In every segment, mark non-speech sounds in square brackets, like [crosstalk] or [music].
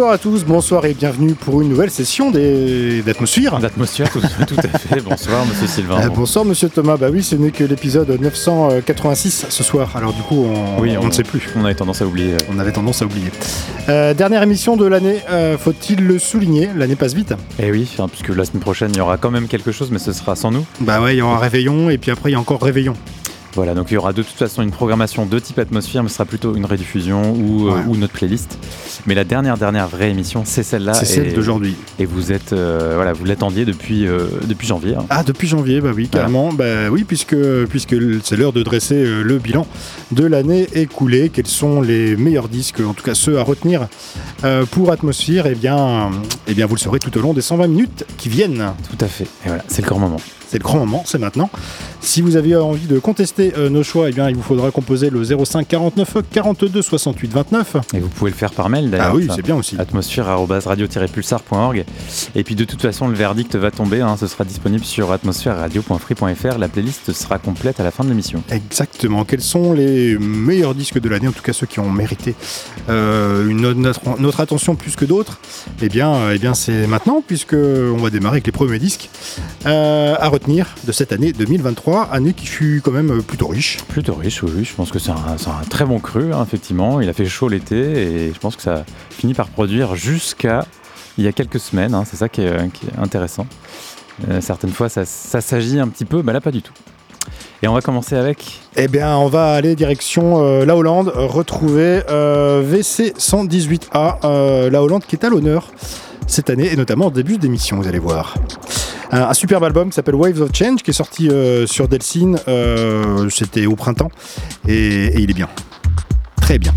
Bonsoir à tous, bonsoir et bienvenue pour une nouvelle session d'Atmosphère. D'atmosphère, tout, [laughs] tout à fait. Bonsoir, monsieur Sylvain. Euh, Bon. bonsoir Monsieur Thomas, bah oui ce n'est que l'épisode 986 ce soir, alors du coup on, Oui, on ne sait plus. On avait tendance à oublier. On avait tendance à oublier. Euh, dernière émission de l'année, euh, faut-il le souligner, l'année passe vite. Eh oui, hein, puisque la semaine prochaine, il y aura quand même quelque chose, mais ce sera sans nous. Bah ouais, il y aura réveillon et puis après il y a encore réveillon. Voilà, donc il y aura de toute façon une programmation de type atmosphère, mais ce sera plutôt une rediffusion ou, euh, ou notre playlist. Mais la dernière, dernière vraie émission, c'est celle-là. C'est celle d'aujourd'hui. Et vous êtes, euh, voilà, vous l'attendiez depuis, euh, depuis janvier. hein. Ah, depuis janvier, bah oui, carrément. Bah oui, puisque, puisque c'est l'heure de dresser le bilan de l'année écoulée. Quels sont les meilleurs disques, en tout cas ceux à retenir pour Atmosphère Eh bien, eh bien, vous le saurez tout au long des 120 minutes qui viennent. Tout à fait. Et voilà, c'est le grand moment. C'est le grand moment, c'est maintenant. Si vous avez envie de contester euh, nos choix, eh bien, il vous faudra composer le 05 49 42 68 29. Et vous pouvez le faire par mail d'ailleurs. Ah oui, c'est bien aussi. atmosphère-radio-pulsar.org et puis de toute façon le verdict va tomber hein, ce sera disponible sur atmosphère-radio.free.fr la playlist sera complète à la fin de l'émission Exactement. Quels sont les meilleurs disques de l'année, en tout cas ceux qui ont mérité euh, une, notre, notre attention plus que d'autres? Eh bien, euh, eh bien c'est maintenant, puisque on va démarrer avec les premiers disques euh, à retenir de cette année 2023, année qui fut quand même plutôt riche. plutôt riche oui, je pense que c'est un, très bon cru hein, effectivement il a fait chaud l'été et je pense que ça finit par produire jusqu'à il y a quelques semaines hein, c'est ça qui est, qui est intéressant Euh, certaines fois ça, ça s'agit un petit peu mais là pas du tout et on va commencer avec Eh bien, on va aller direction euh, la Hollande, euh, retrouver euh, VC 118A, euh, la Hollande qui est à l'honneur cette année et notamment au début d'émission, vous allez voir. Un, superbe album qui s'appelle Waves of Change qui est sorti euh, sur Delsin, euh, c'était au printemps et il est bien, très bien.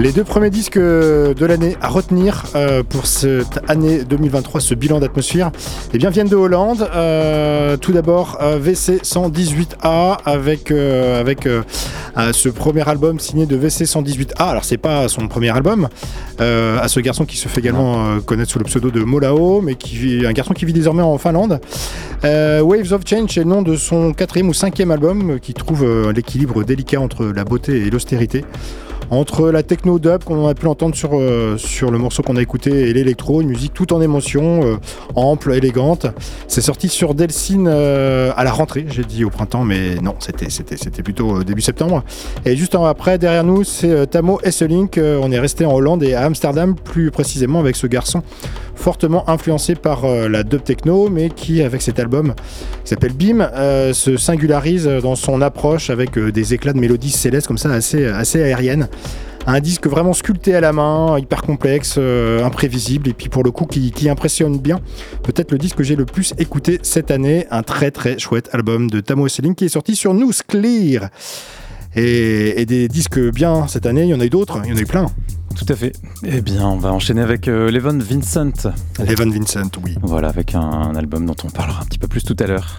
Les deux premiers disques de l'année à retenir euh, pour cette année 2023, ce bilan d'atmosphère, eh bien, viennent de Hollande. Euh, tout d'abord, euh, VC 118A avec, euh, avec euh, euh, ce premier album signé de VC 118A. Alors, c'est pas son premier album, euh, à ce garçon qui se fait également euh, connaître sous le pseudo de Molao, mais qui vit, un garçon qui vit désormais en Finlande. Euh, Waves of Change est le nom de son quatrième ou cinquième album euh, qui trouve euh, l'équilibre délicat entre la beauté et l'austérité. Entre la techno dub qu'on a pu entendre sur, euh, sur le morceau qu'on a écouté et l'électro, une musique tout en émotion, euh, ample, élégante. C'est sorti sur Delsin euh, à la rentrée, j'ai dit au printemps, mais non, c'était c'était c'était plutôt début septembre. Et juste après, derrière nous, c'est Tamo Esselink. On est resté en Hollande et à Amsterdam, plus précisément avec ce garçon fortement influencé par la dub techno, mais qui, avec cet album s'appelle Beam, euh, se singularise dans son approche avec euh, des éclats de mélodies célestes comme ça, assez, assez aériennes. Un disque vraiment sculpté à la main, hyper complexe, euh, imprévisible, et puis pour le coup qui, qui impressionne bien. Peut-être le disque que j'ai le plus écouté cette année, un très très chouette album de Tamo Selling qui est sorti sur Nous Clear. Et, et des disques bien cette année, il y en a eu d'autres, il y en a eu plein. Tout à fait. Eh bien, on va enchaîner avec euh, Levon Vincent. Evan Vincent, oui. Voilà, avec un, un album dont on parlera un petit peu plus tout à l'heure.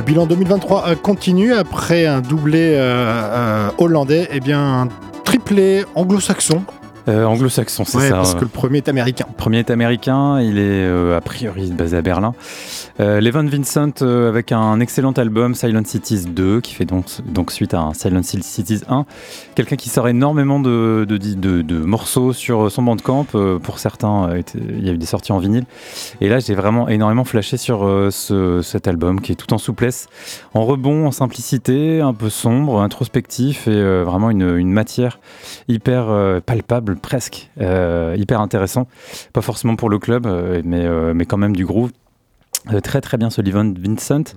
Le bilan 2023 euh, continue après un doublé euh, euh, hollandais, et bien un triplé anglo-saxon. Euh, Anglo-saxon, c'est Ouais, ça. parce que le premier est américain. Le premier est américain, il est euh, a priori basé à Berlin. Euh, Vincent avec un excellent album Silent Cities 2 qui fait donc, donc suite à un Silent Cities 1. Quelqu'un qui sort énormément de, de, de- de morceaux sur son bandcamp. Pour certains, il y a eu des sorties en vinyle. Et là, j'ai vraiment énormément flashé sur euh, ce- cet album qui est tout en souplesse, en rebond, en simplicité, un peu sombre, introspectif et euh, vraiment une, matière hyper euh, palpable presque, hyper intéressant. Pas forcément pour le club, mais, mais quand même du groove. Très très bien ce Vincent.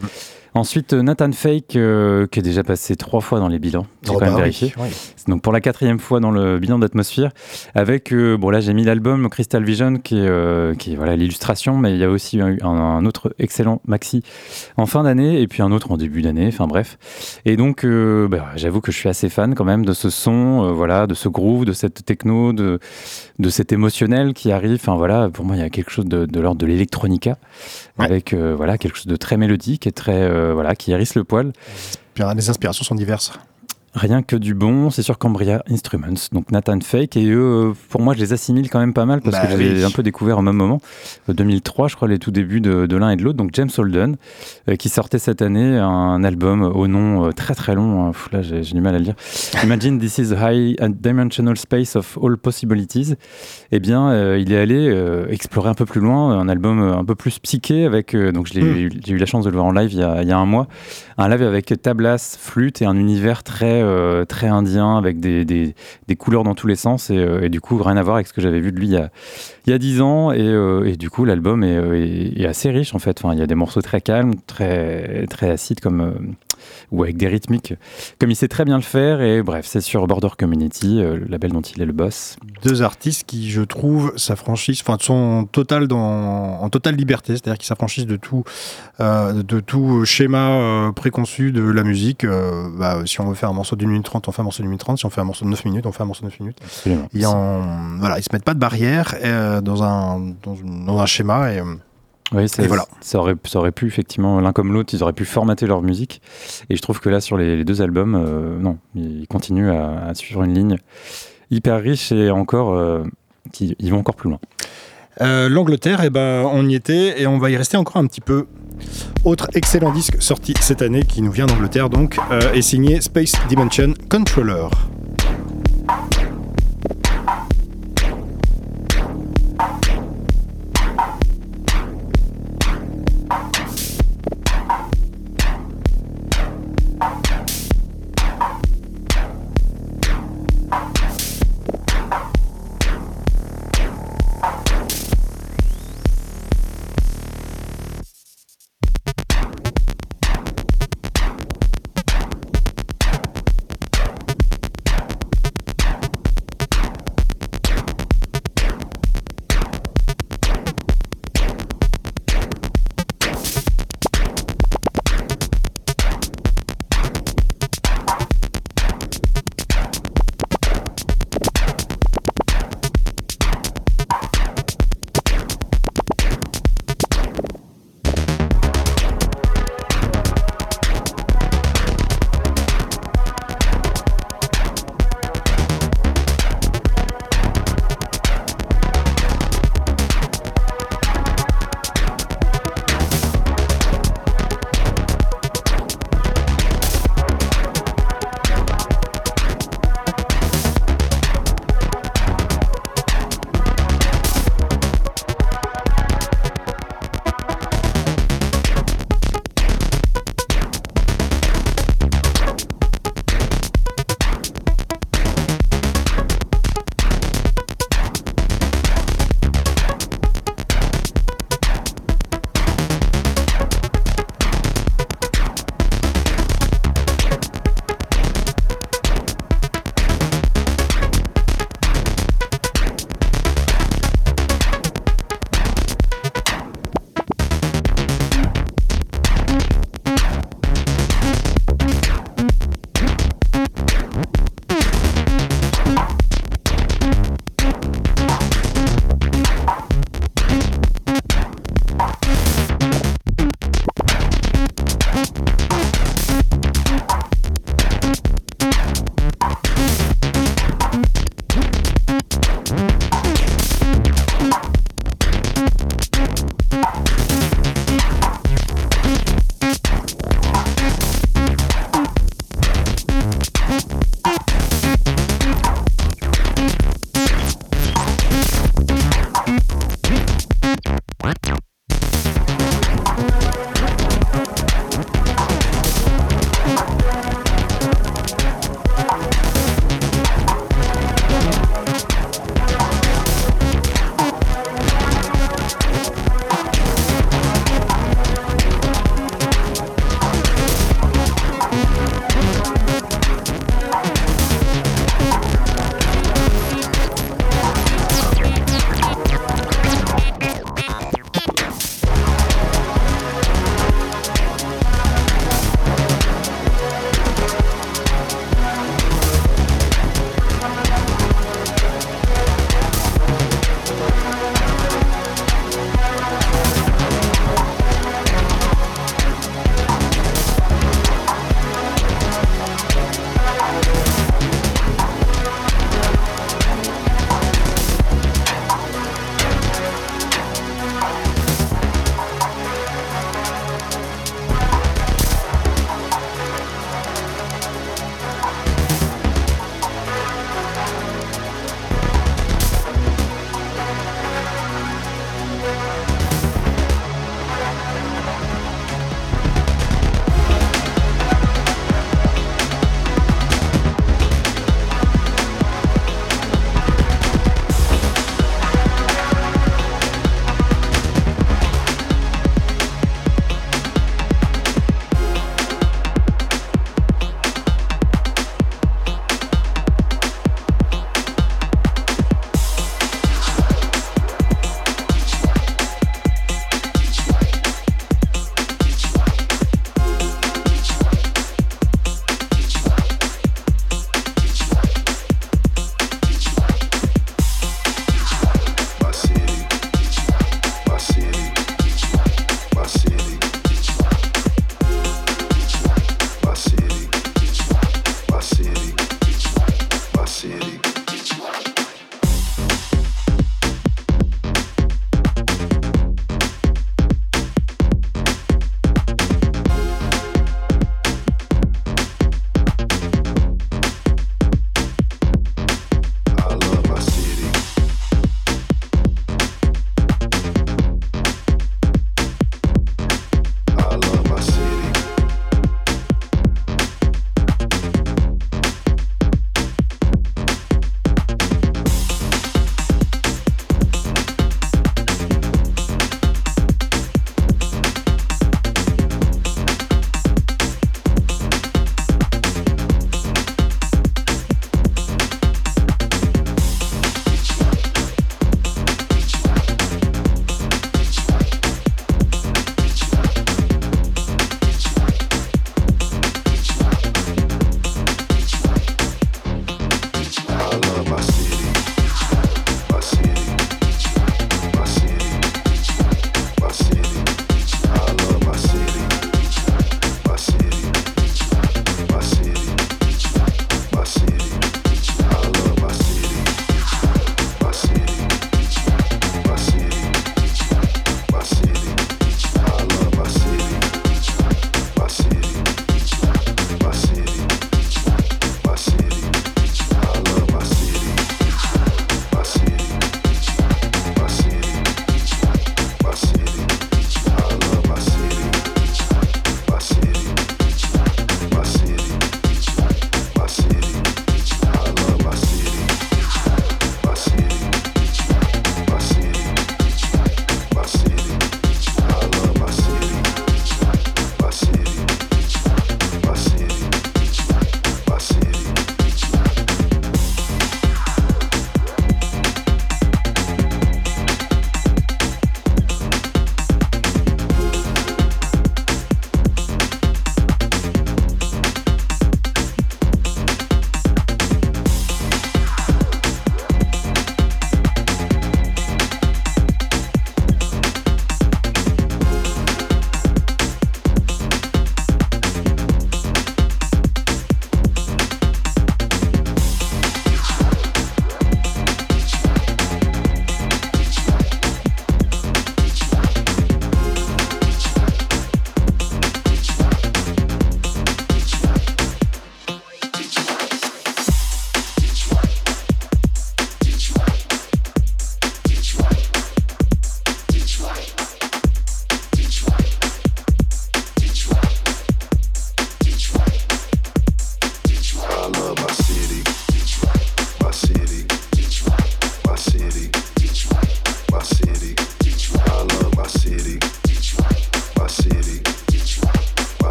Ensuite, euh, Nathan Fake, euh, qui est déjà passé trois fois dans les bilans. J'ai Oh, quand même bah vérifié. oui. Donc pour la quatrième fois dans le bilan d'atmosphère, avec euh, bon là j'ai mis l'album Crystal Vision qui est, euh, qui est voilà l'illustration, mais il y a aussi eu un, un autre excellent maxi en fin d'année et puis un autre en début d'année. Enfin bref. Et donc bah, j'avoue que je suis assez fan quand même de ce son, voilà, de ce groove, de cette techno, de de cet émotionnel qui arrive. Enfin voilà, pour moi il y a quelque chose de, de l'ordre de l'électronica, Ouais. avec voilà quelque chose de très mélodique et très voilà qui hérisse le poil. Les inspirations sont diverses. Rien que du bon, c'est sur Cambria Instruments, donc Nathan Fake, et eux, euh, pour moi, je les assimile quand même pas mal parce Bah que je les ai oui. un peu découverts au même moment, Euh, 2003, je crois, les tout débuts de, de l'un et de l'autre, donc James Holden, euh, qui sortait cette année un album au nom euh, très très long, hein, pff, là j'ai du mal à le dire, [laughs] Imagine This is High Dimensional Space of All Possibilities, eh bien, euh, il est allé euh, explorer un peu plus loin, un album euh, un peu plus psyché, avec, euh, donc Mm. eu- j'ai eu la chance de le voir en live il y a, il y a un mois, un live avec tablas, flûte et un univers très, euh, très indien avec des, des, couleurs dans tous les sens et, euh, et du coup rien à voir avec ce que j'avais vu de lui il y a, il y a 10 ans et, euh, et du coup l'album est, assez riche en fait. Enfin, il y a des morceaux très calmes, très, très acides comme, ou avec des rythmiques comme il sait très bien le faire et bref c'est sur Border Community, le label dont il est le boss. Deux artistes qui, je trouve, s'affranchissent, enfin, sont total dans, en totale liberté, c'est-à-dire qu'ils s'affranchissent de tout, de tout schéma préconçu de la musique. Bah, si on veut faire un morceau d'une minute trente, on fait un morceau d'une minute trente. Si on fait un morceau de 9 minutes, on fait un morceau de 9 minutes. Absolument. Ils, en, voilà, ils se mettent pas de barrière euh, dans, un, dans, un schéma. Et, Oui, Et voilà. ça, aurait, ça aurait pu, effectivement, l'un comme l'autre, ils auraient pu formater leur musique. Et je trouve que là, sur les, les deux albums, euh, non, ils continuent à, à suivre une ligne hyper riche et encore, euh, qui, ils vont encore plus loin. Euh, L'Angleterre, eh ben, on y était et on va y rester encore un petit peu. Autre excellent disque sorti cette année qui nous vient d'Angleterre donc euh, est signé Space Dimension Controller.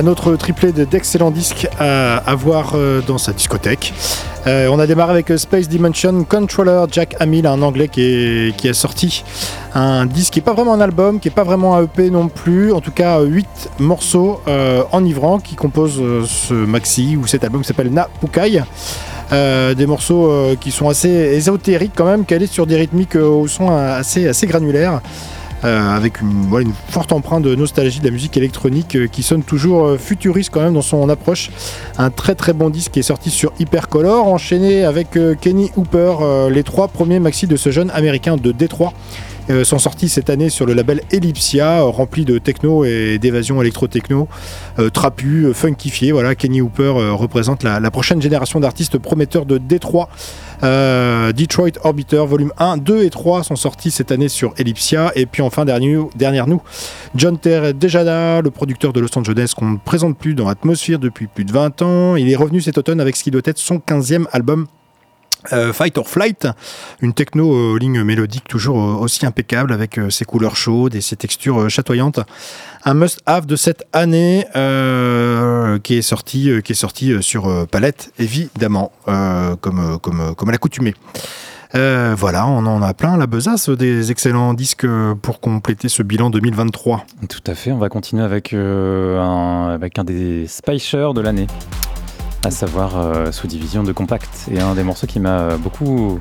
Un autre triplé de- d'excellents disques à, voir euh, dans sa discothèque. Euh, on a démarré avec euh, Space Dimension Controller, Jack Hamill, un anglais qui, qui a sorti un disque qui n'est pas vraiment un album, qui n'est pas vraiment un EP non plus, en tout cas 8 morceaux enivrants qui composent ce maxi ou cet album qui s'appelle Na Pukai. Des morceaux qui sont assez ésotériques quand même, calés sur des rythmiques au son assez, assez granulaires. Euh, avec une, forte empreinte de nostalgie de la musique électronique euh, qui sonne toujours euh, futuriste quand même dans son approche. Un très très bon disque est sorti sur Hypercolor, enchaîné avec Kenny Hooper, les trois premiers maxi de ce jeune américain de Détroit. Euh, sont sortis cette année sur le label Ellipsia, rempli de techno et d'évasion électro-techno, euh, trapu, euh, funkifié. Voilà, Kenny Hooper représente la, prochaine génération d'artistes prometteurs de Détroit. Detroit Orbiter, volume 1, 2 et 3 sont sortis cette année sur Ellipsia. Et puis enfin, dernier, dernière nous, John Ter Dejada, le producteur de Los Angeles qu'on ne présente plus dans Atmosphere depuis plus de 20 ans. Il est revenu cet automne avec ce qui doit être son 15e album. Euh, Fight or Flight, une techno euh, aux lignes mélodiques toujours euh, aussi impeccable avec ses couleurs chaudes et ses textures chatoyantes. Un must-have de cette année qui est sorti, qui est sorti sur Palette, évidemment, comme, comme, comme à l'accoutumée. Voilà, on en a plein la besace des excellents disques pour compléter ce bilan 2023. Tout à fait, on va continuer avec, un, avec un des Speicher de l'année, à savoir euh, sous division de Compact, et un des morceaux qui m'a beaucoup,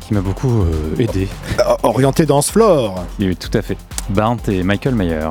qui m'a beaucoup euh, aidé. Orienté dans ce floor. Et tout à fait. Barnt et Michael Mayer.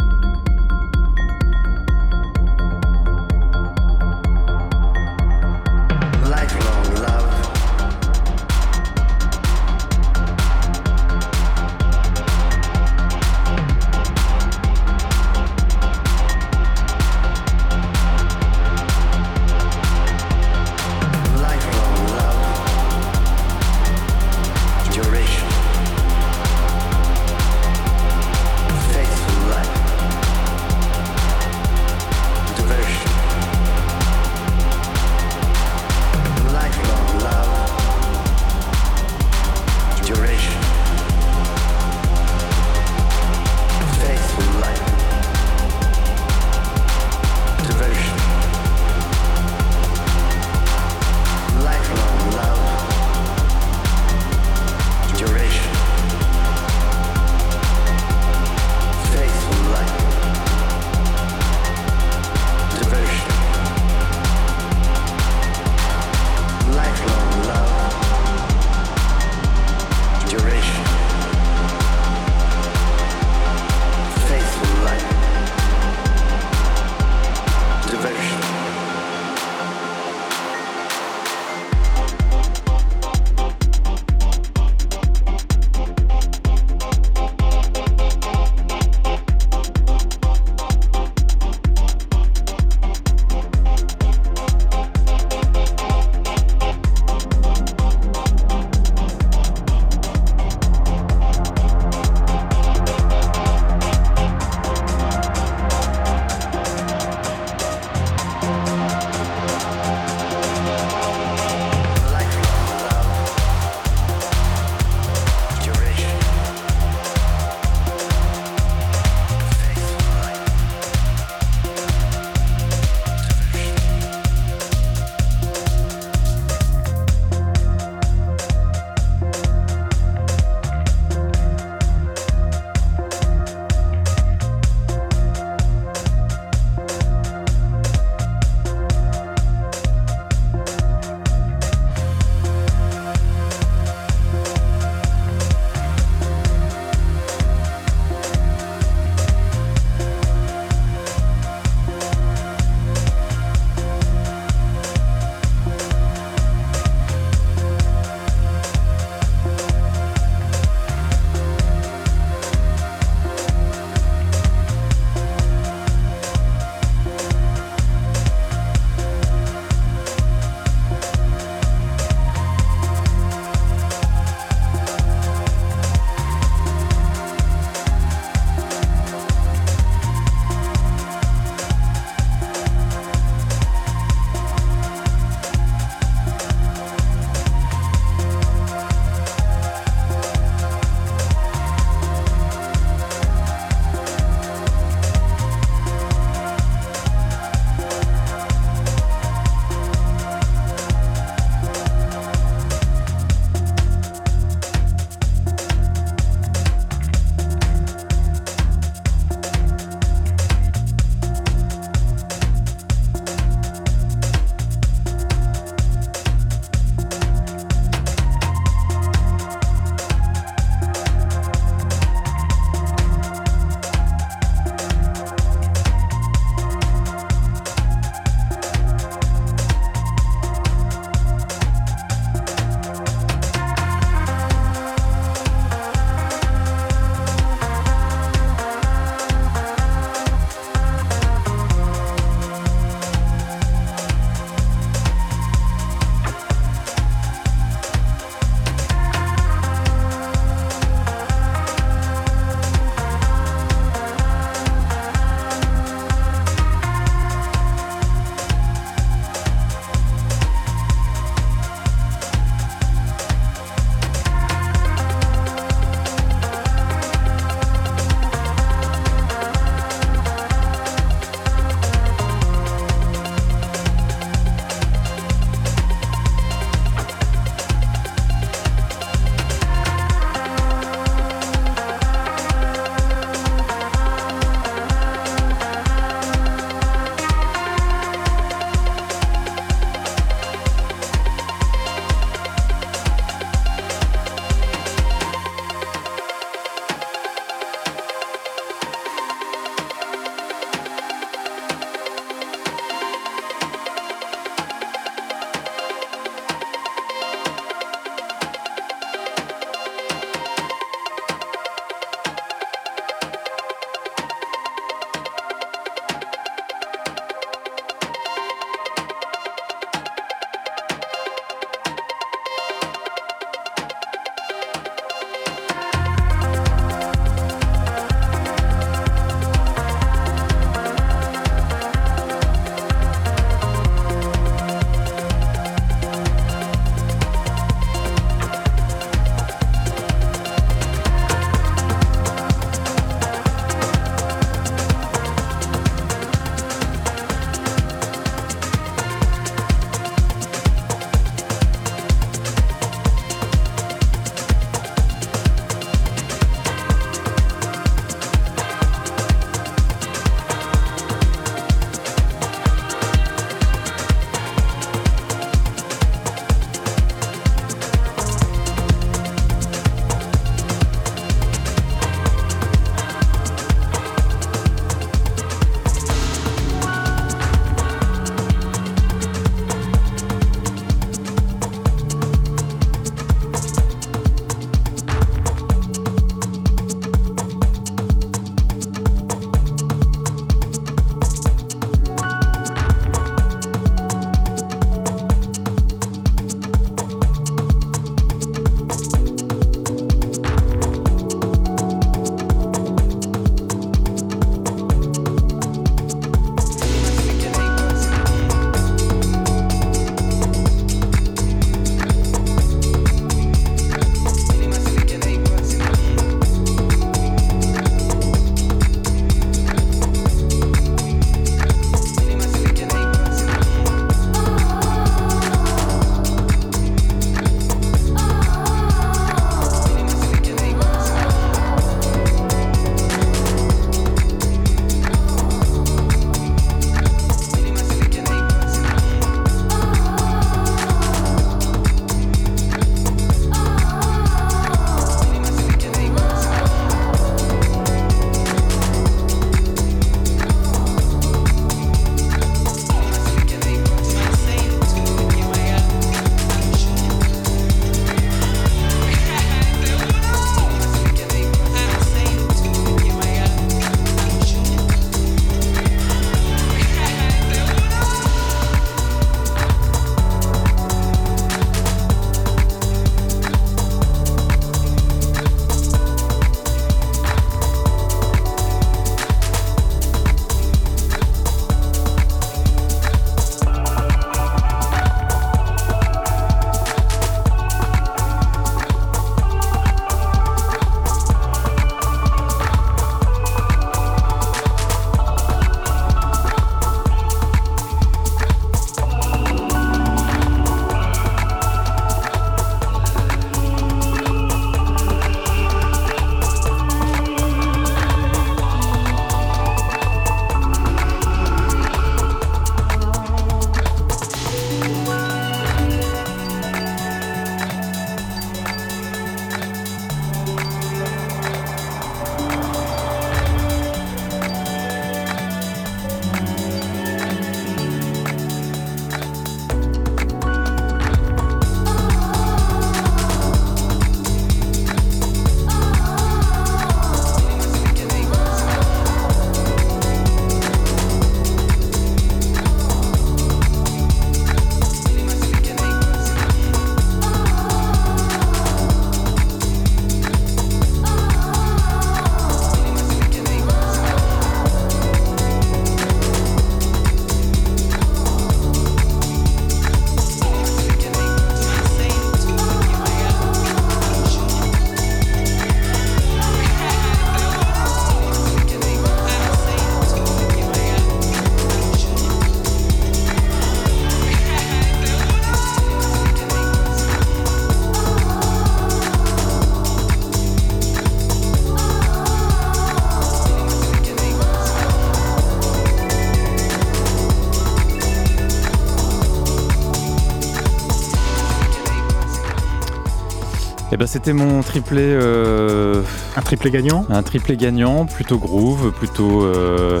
Ben, c'était mon triplé, euh, Un triplé gagnant? un triplé gagnant, plutôt groove, plutôt, euh,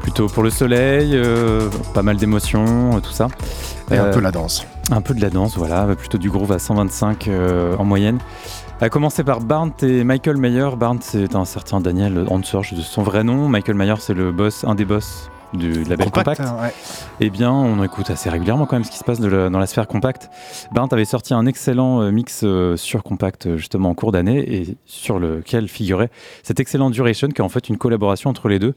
plutôt pour le soleil, euh, pas mal d'émotions, tout ça. et un peu la danse. Un peu de la danse, voilà, plutôt du groove à 125 euh, en moyenne. A commencer par Barnes et Michael Mayer. Barnes, c'est un certain Daniel Hansorge de son vrai nom. Michael Mayer, c'est le boss, un des boss du label Compact. hein, ouais. Eh bien, on écoute assez régulièrement quand même ce qui se passe de la- dans la sphère Compact. Barnes avait sorti un excellent euh, mix euh, sur Compact euh, justement en cours d'année et sur lequel figurait cet excellent Duration qui est en fait une collaboration entre les deux.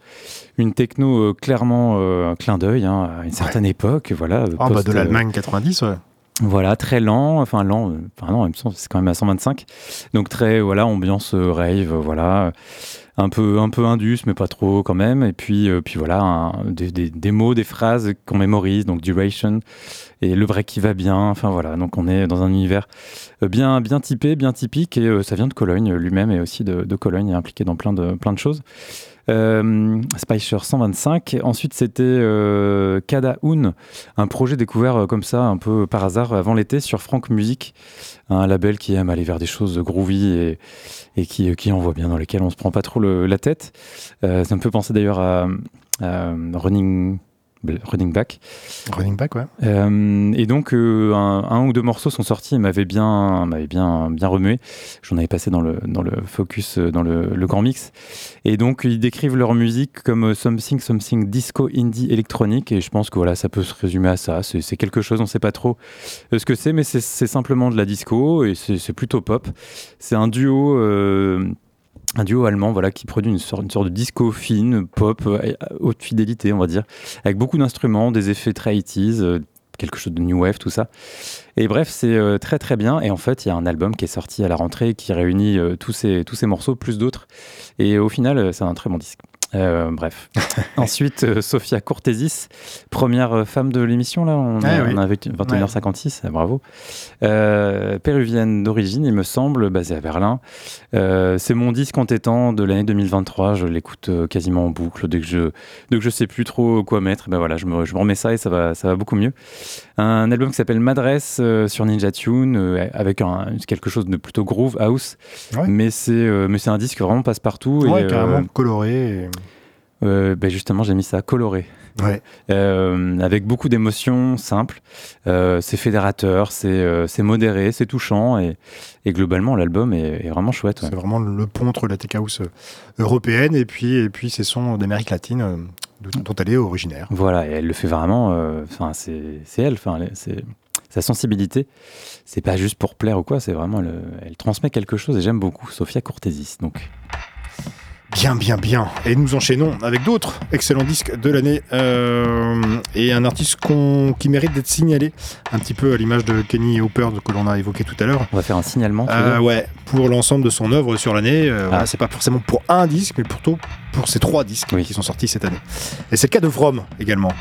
Une techno clairement euh, un clin d'œil hein, à une certaine époque. Voilà, Ah, bah, de l'Allemagne 90, ouais. voilà, très lent, enfin lent, enfin non, c'est quand même à 125. Donc très, voilà, ambiance rave, voilà, un peu, un peu indus, mais pas trop quand même. Et puis, euh, puis voilà, un- des, des- des mots, des phrases qu'on mémorise, donc duration et le vrai qui va bien. Enfin voilà, donc on est dans un univers euh, bien, bien typé, bien typique, et euh, ça vient de Cologne lui-même et aussi de, de Cologne, est impliqué dans plein de, plein de choses. Euh, Spicer 125. Ensuite, c'était euh, Kada Un, projet découvert euh, comme ça, un peu par hasard, avant l'été, sur Franck Music, un label qui aime aller vers des choses groovy et, et qui, qui envoie bien, dans lesquelles on se prend pas trop la tête. Euh, ça me fait penser d'ailleurs à Running, Running Back. Running back, ouais. Euh, et donc, euh, un, un ou deux morceaux sont sortis et m'avaient bien, bien, bien remué. J'en avais passé dans le, dans le focus, euh, dans le, le grand mix. Et donc, ils décrivent leur musique comme something, something disco, indie, électronique. Et je pense que voilà, ça peut se résumer à ça. C'est quelque chose, on sait pas trop ce que c'est, mais c'est simplement de la disco et c'est c'est plutôt pop. C'est un duo. euh, un duo allemand voilà, qui produit une sorte, une sorte de disco fine, pop, euh, haute fidélité, on va dire, avec beaucoup d'instruments, des effets très 80s, euh, quelque chose de new wave, tout ça. Et bref, c'est euh, très très bien. Et en fait, il y a un album qui est sorti à la rentrée qui réunit tous, ces, tous ces morceaux plus d'autres. Et au final, c'est un très bon disque. Euh, bref. [laughs] Ensuite, euh, Sophia Cortésis, première euh, femme de l'émission, là. On, Ah oui. on avait 21h56, euh, bravo. Euh, péruvienne d'origine, il me semble, basée à Berlin. Euh, c'est mon disque entêtant de l'année 2023. Je l'écoute quasiment en boucle. Dès que je, dès que je sais plus trop quoi mettre, ben voilà, je me, je me remets ça et ça va, ça va beaucoup mieux. Un album qui s'appelle Madresse euh, sur Ninja Tune, euh, avec un, quelque chose de plutôt groove house. Ouais. Mais c'est euh, mais c'est un disque vraiment passe-partout. Ouais, et, carrément coloré. et- ben justement, j'ai mis ça coloré. Ouais. Euh, avec beaucoup d'émotions simples. Euh, c'est fédérateur, c'est euh, c'est modéré, c'est touchant et, et globalement l'album est, est vraiment chouette. ouais. C'est vraiment le pont entre la tech house européenne et puis, et puis ces sons d'Amérique latine euh, dont elle est originaire. Voilà, et elle le fait vraiment. Enfin, c'est elle. Enfin, elle- c'est sa sensibilité. C'est pas juste pour plaire ou quoi. C'est vraiment le- elle transmet quelque chose et j'aime beaucoup Sophia Cortésis. Donc Bien, bien, bien. Et nous enchaînons avec d'autres excellents disques de l'année euh, et un artiste qui mérite d'être signalé, un petit peu à l'image de Kenny Hooper que l'on a évoqué tout à l'heure. on va faire un signalement. Euh, ouais, pour l'ensemble de son œuvre sur l'année, euh, Ah. c'est pas forcément pour un disque, mais plutôt pour ces trois disques Oui. qui sont sortis cette année. Et c'est le cas de From également.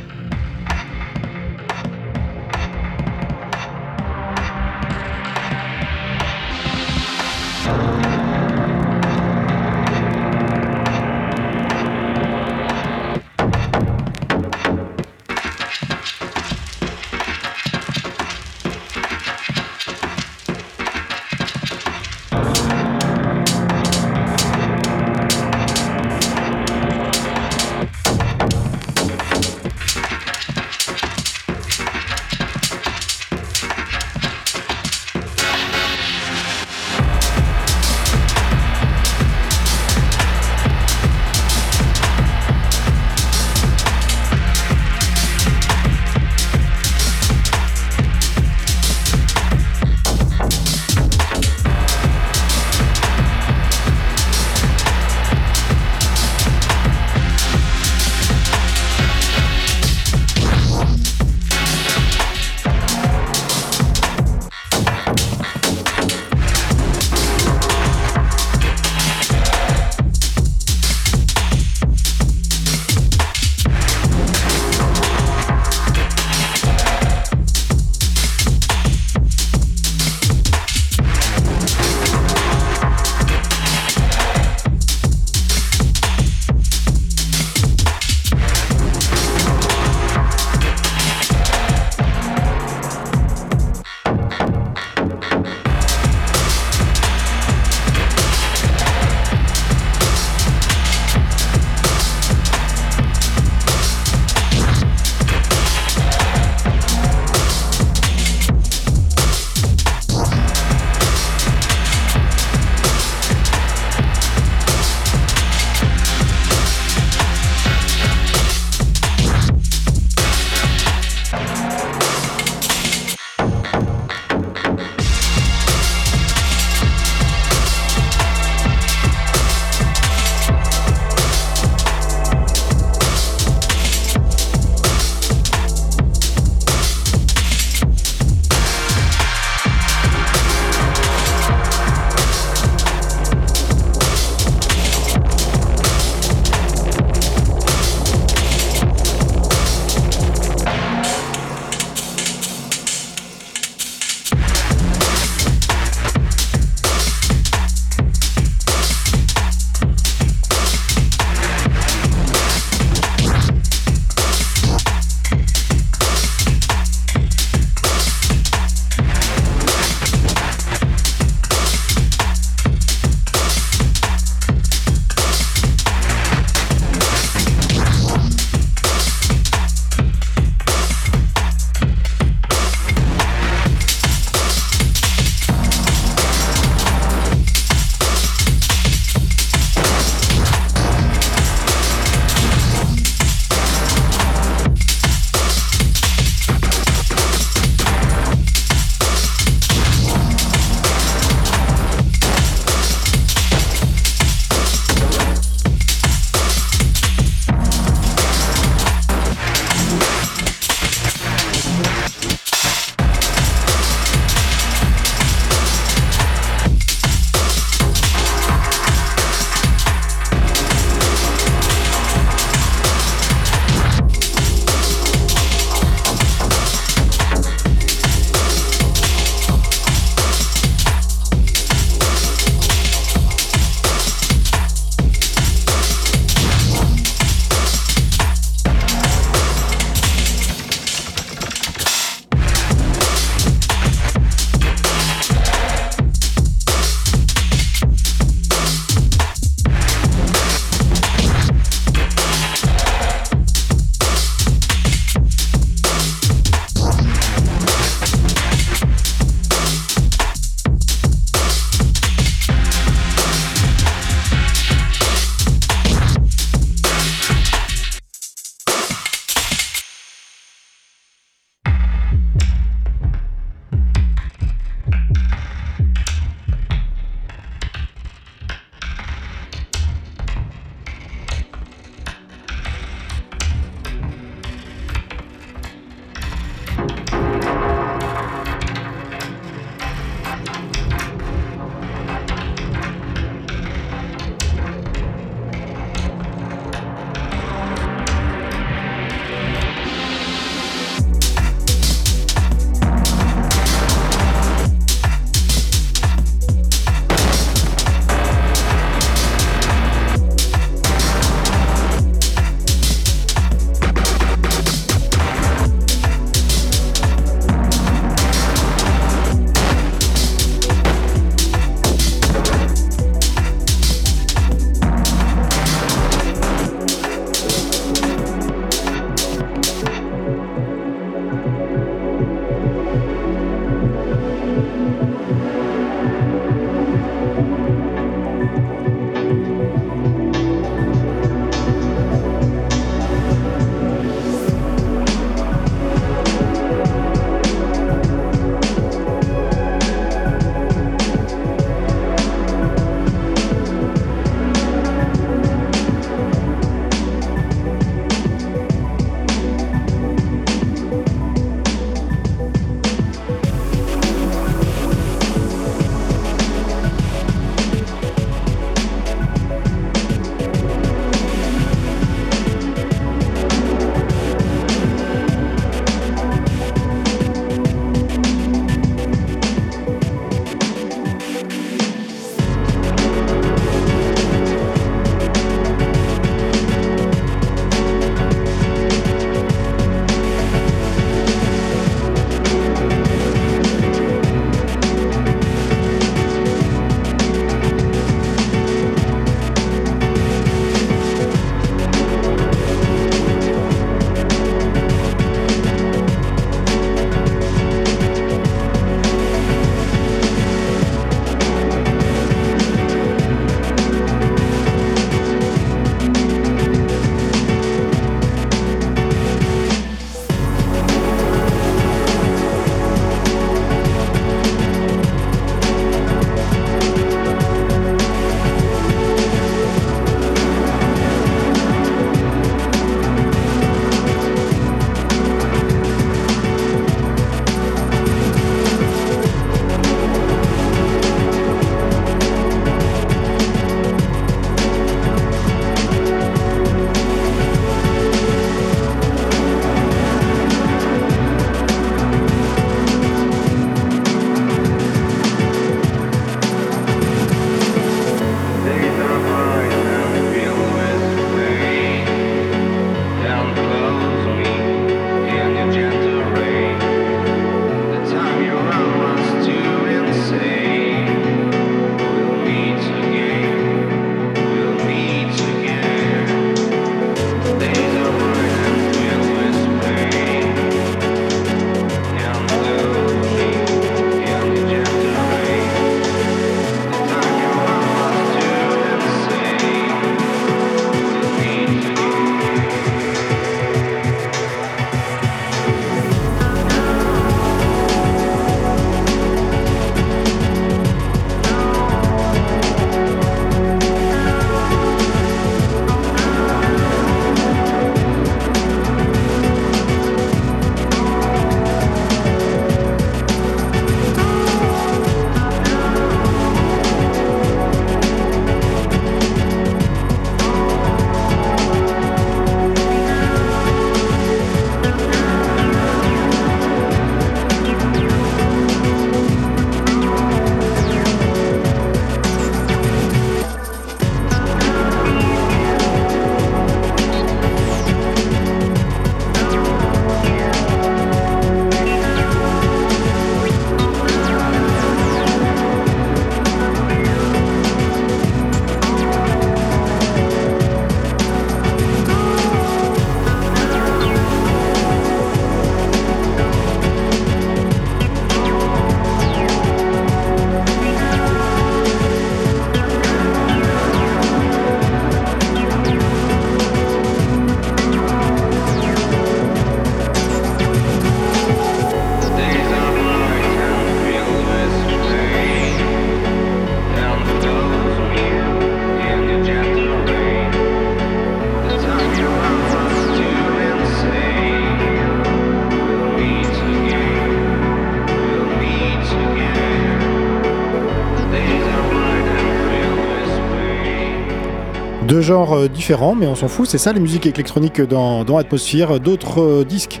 Deux genres euh, différents, mais on s'en fout, c'est ça les musiques électroniques dans, dans Atmosphere. D'autres euh, disques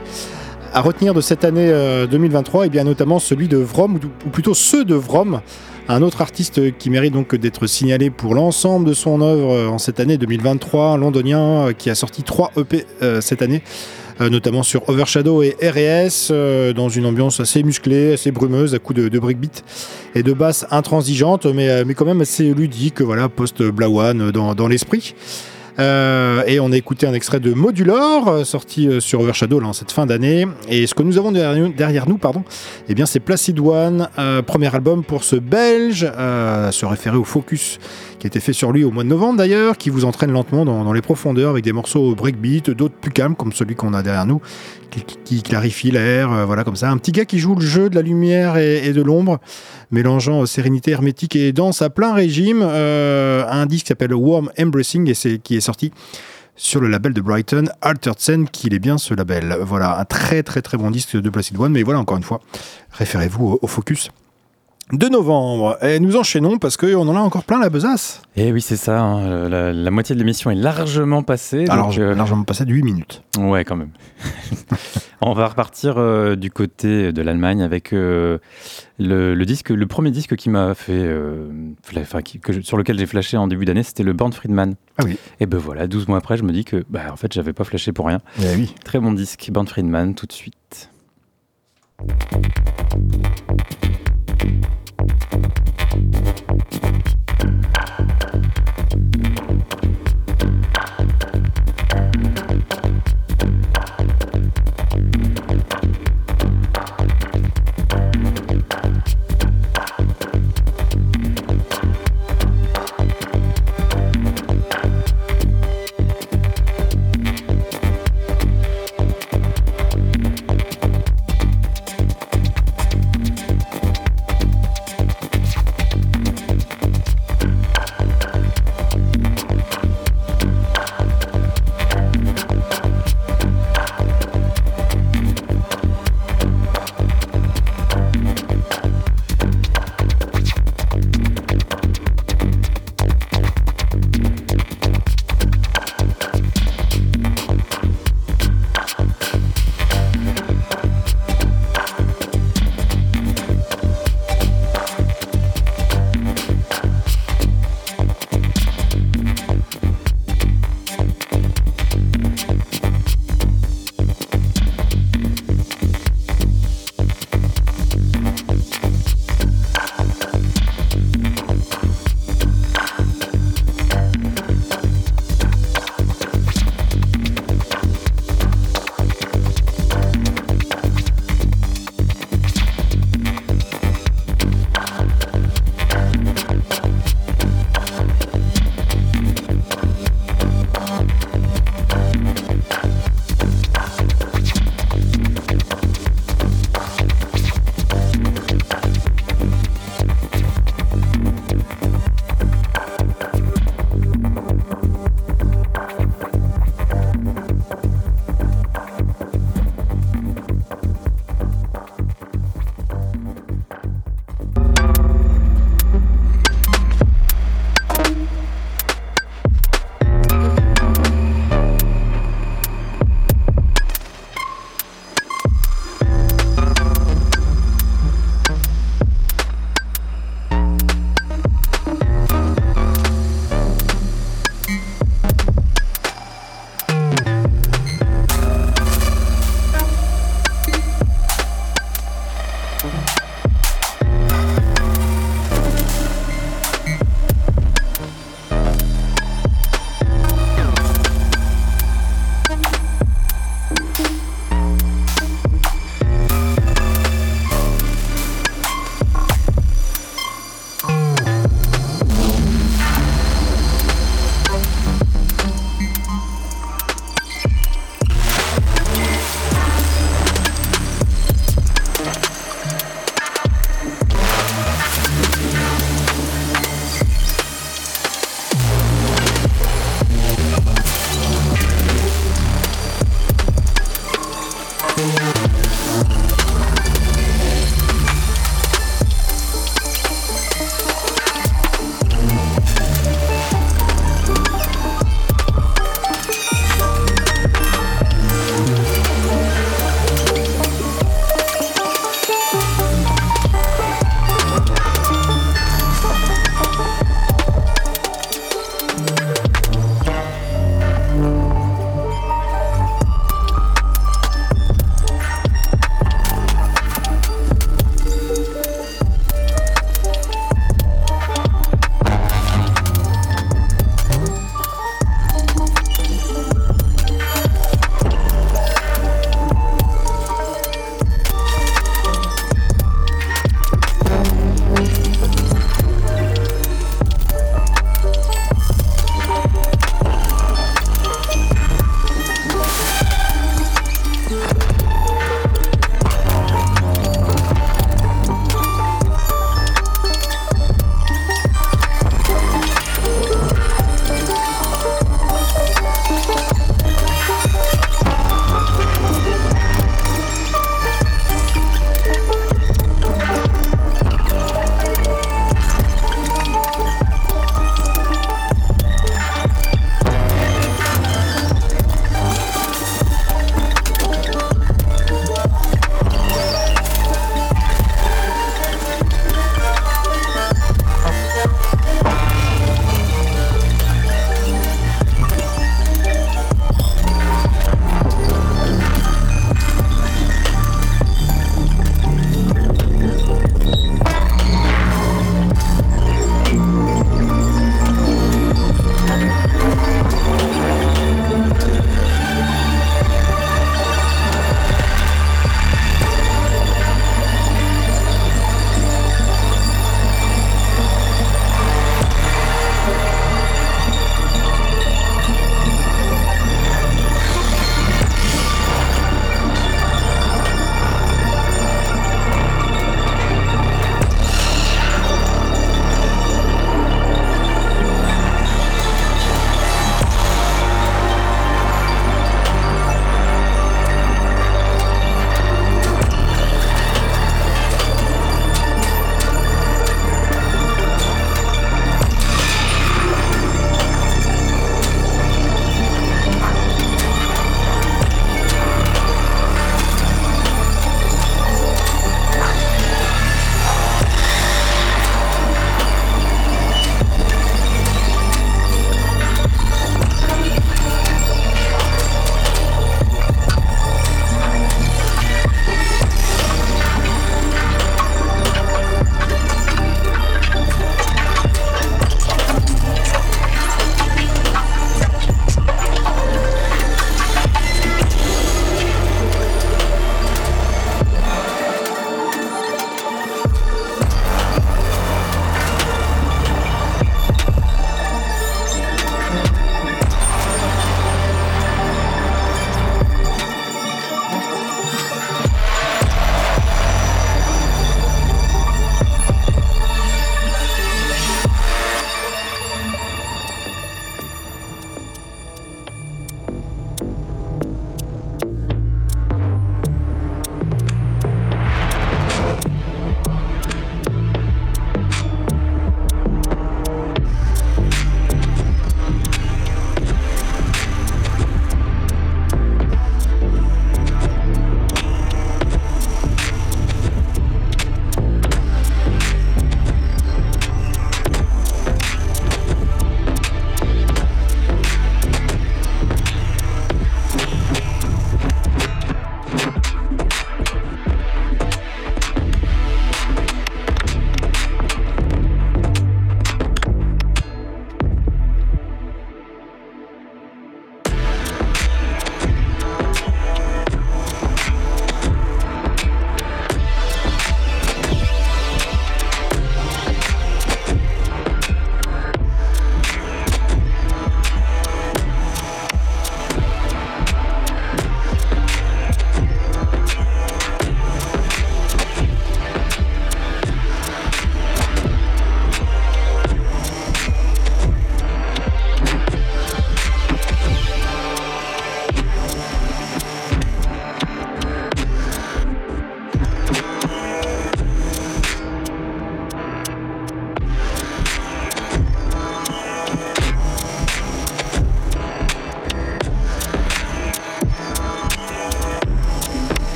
à retenir de cette année euh, 2023, et bien notamment celui de Vrom, ou, plutôt ceux de Vrom, un autre artiste qui mérite donc d'être signalé pour l'ensemble de son œuvre euh, en cette année 2023, un londonien euh, qui a sorti trois EP euh, cette année. euh, notamment sur Overshadow et RS, euh, dans une ambiance assez musclée, assez brumeuse, à coups de, de breakbeat et de basse intransigeante, mais, euh, mais quand même assez ludique, voilà, post-Blawan dans, dans l'esprit. Euh, et on a écouté un extrait de Modulor, euh, sorti euh, sur Overshadow cette fin d'année. Et ce que nous avons derrière, nous, pardon, eh bien, c'est Placid One, euh, premier album pour ce Belge, euh, se référer au focus qui a été fait sur lui au mois de novembre d'ailleurs, qui vous entraîne lentement dans, les profondeurs avec des morceaux breakbeat, d'autres plus calmes comme celui qu'on a derrière nous, qui, clarifie l'air, euh, voilà comme ça. Un petit gars qui joue le jeu de la lumière et, de l'ombre, mélangeant euh, sérénité hermétique et danse à plein régime. Euh, un disque qui s'appelle Warm Embracing et c'est qui est sorti sur le label de Brighton, Altered Sen, qu'il est bien ce label. Voilà, un très très très bon disque de Placid One, mais voilà encore une fois, référez-vous au focus de novembre. Et nous enchaînons parce qu'on en a encore plein la besace. Et oui, c'est ça. hein, La, la moitié de l'émission est largement passée. donc, Alors, euh, largement passé de 8 minutes. Ouais, quand même. [laughs] On va repartir euh, du côté de l'Allemagne avec euh, le, le disque, le premier disque qui m'a fait, enfin, qui- que je- sur lequel j'ai flashé en début d'année, c'était le Band Friedman. Ah oui. Et ben voilà, 12 mois après, je me dis que, bah, en fait, j'avais pas flashé pour rien. Eh oui. Très bon disque, Band Friedman, tout de suite.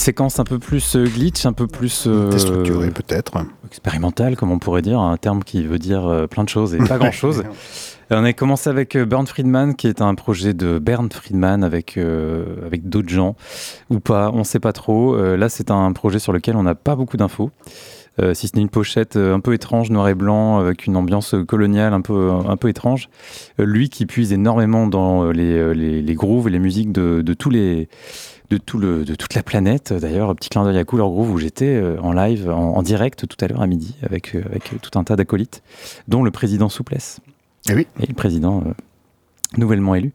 Séquence un peu plus euh, glitch, un peu plus euh, Déstructuré peut-être. expérimentale, comme on pourrait dire, un terme qui veut dire euh, plein de choses et pas [laughs] grand-chose. On a commencé avec Bernd Friedman, qui est un projet de Bernd Friedman avec, euh, avec d'autres gens, ou pas, on ne sait pas trop. Euh, là, c'est un projet sur lequel on n'a pas beaucoup d'infos. Euh, si ce n'est une pochette un peu étrange, noir et blanc, avec une ambiance coloniale un peu, un peu étrange. Lui qui puise énormément dans les, les, les grooves et les musiques de, de tous les, de, tout le, de toute la planète. D'ailleurs, petit clin d'œil à Couleur Groove où j'étais euh, en live, en, en direct tout à l'heure à midi avec, euh, avec tout un tas d'acolytes, dont le président Souplesse. Eh oui. Et le président euh, nouvellement élu.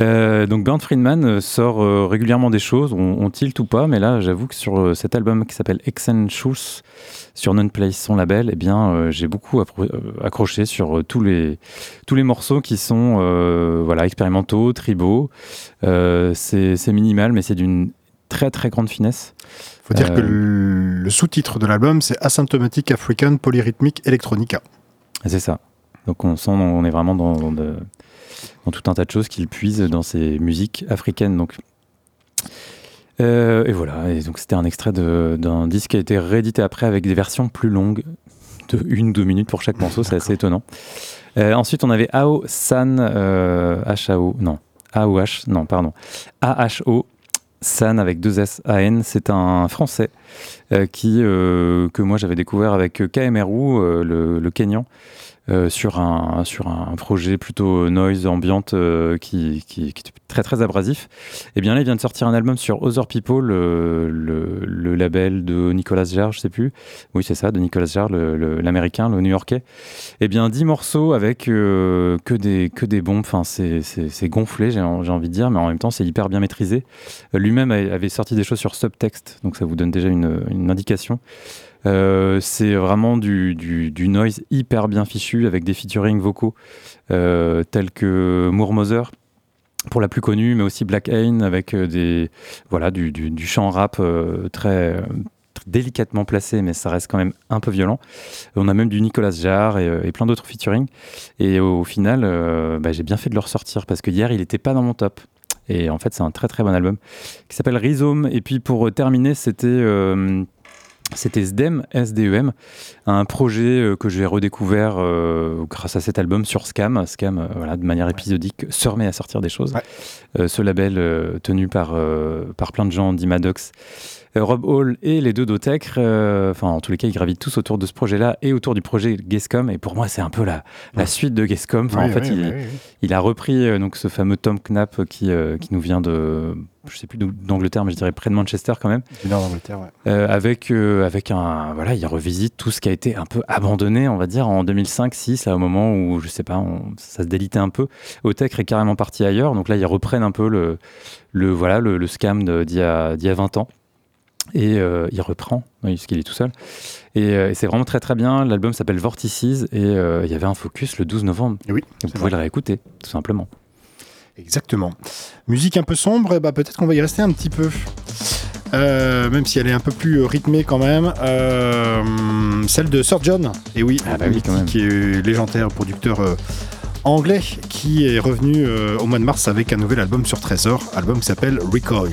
Euh, donc Bernd Friedman euh, sort euh, régulièrement des choses, on, on tilt ou pas, mais là j'avoue que sur euh, cet album qui s'appelle Exenschus sur Non-Place, son label, eh bien j'ai beaucoup accroché sur tous, les, tous les morceaux qui sont voilà, expérimentaux, tribaux. C'est minimal, mais c'est d'une très très grande finesse. faut dire que le, le sous-titre de l'album, c'est Asymptomatic African Polyrhythmic Electronica. C'est ça. Donc on sent, on est vraiment dans, dans de- dans tout un tas de choses qu'il puise dans ces musiques africaines. Donc. Euh, et voilà, et donc c'était un extrait d'un disque qui a été réédité après avec des versions plus longues, de une ou deux minutes pour chaque morceau, c'est assez étonnant. Euh, ensuite, on avait Ao San, euh, H-A-O, non, A-O-H, non, pardon, A-H-O, San avec deux S-A-N, c'est un français euh, qui, que moi j'avais découvert avec KMRU, le, le Kenyan, euh, sur, un, sur un projet plutôt noise ambiante euh, qui, qui, qui est très très abrasif. Et bien là, il vient de sortir un album sur Other People, le, le, label de Nicolas Jarre, je sais plus. Oui, c'est ça, de Nicolas Jarre, l'américain, le, new-yorkais. Et bien 10 morceaux avec euh, que, des, que des bombes. Enfin, c'est gonflé, j'ai envie de dire, mais en même temps, c'est hyper bien maîtrisé. Euh, Lui-même avait sorti des choses sur Subtext, donc ça vous donne déjà une, une indication. Euh, c'est vraiment du, du, noise hyper bien fichu avec des featuring vocaux euh, tels que Moore Mother pour la plus connue, mais aussi Black Haine avec euh, des voilà du, du, chant rap très, délicatement placé, mais ça reste quand même un peu violent. On a même du Nicolas Jarre et, plein d'autres featuring. Et au final, bah, j'ai bien fait de le ressortir parce que hier il n'était pas dans mon top. Et en fait, c'est un très très bon album qui s'appelle Rhizome. Et puis pour terminer, c'était c'était SDEM, SDEM, un projet euh, que j'ai redécouvert euh, grâce à cet album sur Scam. Scam, euh, voilà, de manière épisodique, se remet à sortir des choses. Ouais. Euh, ce label tenu par, par plein de gens, Dimadox, Rob Hall et les deux Dotec, euh, enfin en tous les cas, ils gravitent tous autour de ce projet-là et autour du projet Gescom. Et pour moi, c'est un peu la, la suite de Gescom. Oui, en fait, oui, il, oui, oui. il a repris euh, donc ce fameux Tom Knapp qui, euh, qui nous vient de, je sais plus d'Angleterre, mais je dirais près de Manchester quand même. Du nord d'Angleterre, ouais. Euh, avec, euh, avec un. Voilà, il revisite tout ce qui a été un peu abandonné, on va dire, en 2005-6, à un moment où, je sais pas, on- ça se délitait un peu. Otech est carrément parti ailleurs, donc là, ils reprennent un peu le, le, voilà, le, le scam d'il y, a- y a 20 ans. Et euh, il reprend, oui, parce qu'il est tout seul. Et, euh, et c'est vraiment très très bien. L'album s'appelle Vortices et euh, il y avait un focus le 12 novembre. Oui, Vous pouvez vrai. le réécouter, tout simplement. Exactement. Musique un peu sombre, bah, peut-être qu'on va y rester un petit peu. Même si elle est un peu plus rythmée quand même. Celle de Sir John, et oui, Ah bah oui, quand même. qui est légendaire producteur anglais, qui est revenu au mois de mars avec un nouvel album sur Trésor, album qui s'appelle Recoil.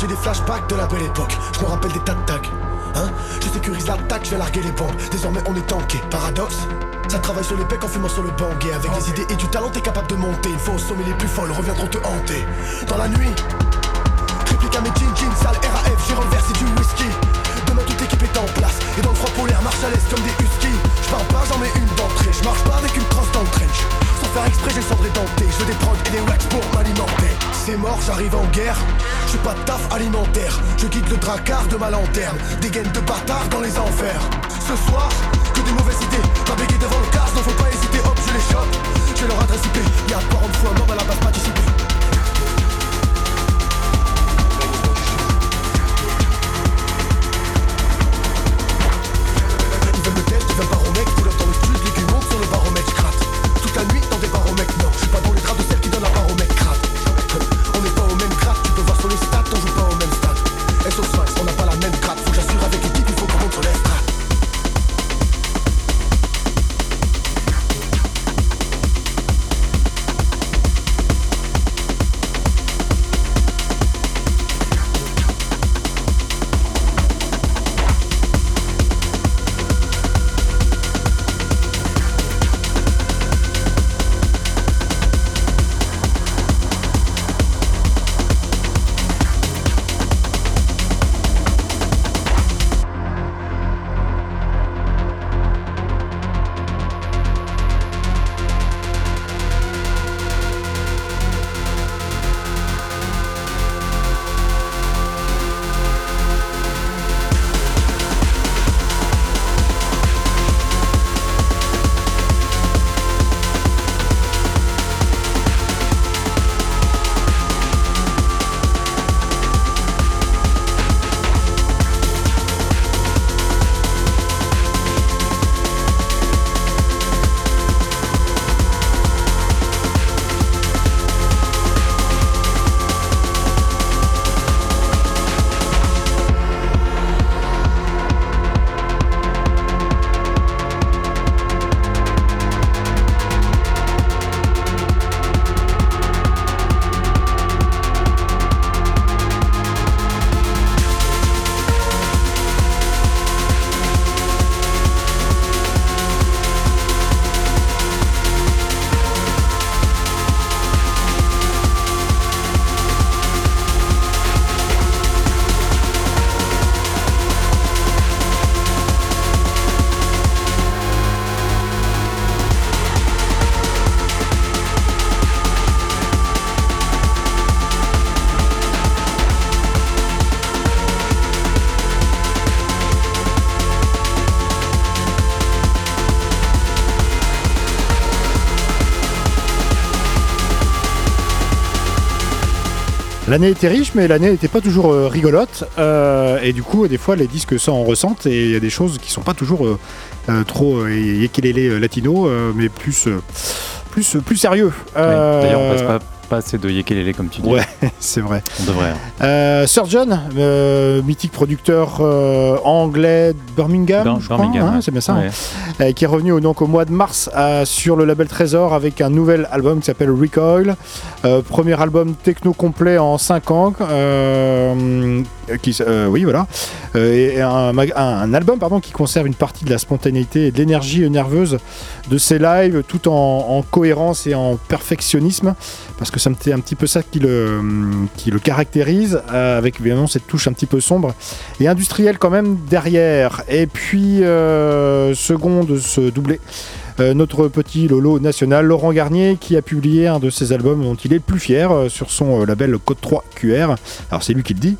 J'ai des flashbacks de la belle époque. Je me rappelle des tas de tags. Hein je sécurise l'attaque, je vais larguer les bombes. Désormais on est tanké. Paradoxe ça travaille sur les pecs en fumant sur le banquet Avec des idées et du talent t'es capable de monter Une fois au sommet les plus folles reviendront te hanter Dans la nuit Réplique à mes jeans, jeans, sale RAF J'ai renversé du whisky Demain toute l'équipe est en place Et dans le froid polaire marche à l'aise comme des huskies Je parle pas j'en mets une d'entrée exprès j'ai cendré denté Je des prods et des wax pour m'alimenter. C'est mort j'arrive en guerre. Je pas de taf alimentaire. Je guide le dracard de ma lanterne. Des gaines de bâtards dans les enfers. Ce soir que des mauvaises idées. Béguer devant le casse, non faut pas hésiter. Hop je les chope. Je leur adresse IP Y'a pas de fois mort à la base participée L'année était riche, mais l'année n'était pas toujours euh, rigolote. euh, et du coup, des fois, les disques s'en ressentent. Et il y a des choses qui sont pas toujours euh, trop yekelele euh, latino, mais plus, plus, plus sérieux. D'ailleurs, on passe pas, pas assez de Yekelele comme tu dis. Ouais, [laughs] c'est vrai. On devrait. hein. Euh, Surgeon, euh, mythique producteur euh, anglais de Birmingham, Bir- je crois, Birmingham, hein, ouais. c'est bien ça, hein. Ouais. Euh, qui est revenu au- donc au mois de mars euh, sur le label Trésor avec un nouvel album qui s'appelle Recoil. Euh, premier album techno complet en 5 ans. Euh, oui, voilà. Euh, et un, album pardon, qui conserve une partie de la spontanéité et de l'énergie nerveuse de ses lives tout en, en cohérence et en perfectionnisme parce que c'est un petit peu ça qui le, qui le caractérise euh, avec évidemment cette touche un petit peu sombre et industrielle quand même derrière. Et puis, second de ce doublé, notre petit Lolo national, Laurent Garnier, qui a publié un de ses albums dont il est le plus fier sur son label Code 3 QR. Alors, c'est lui qui le dit.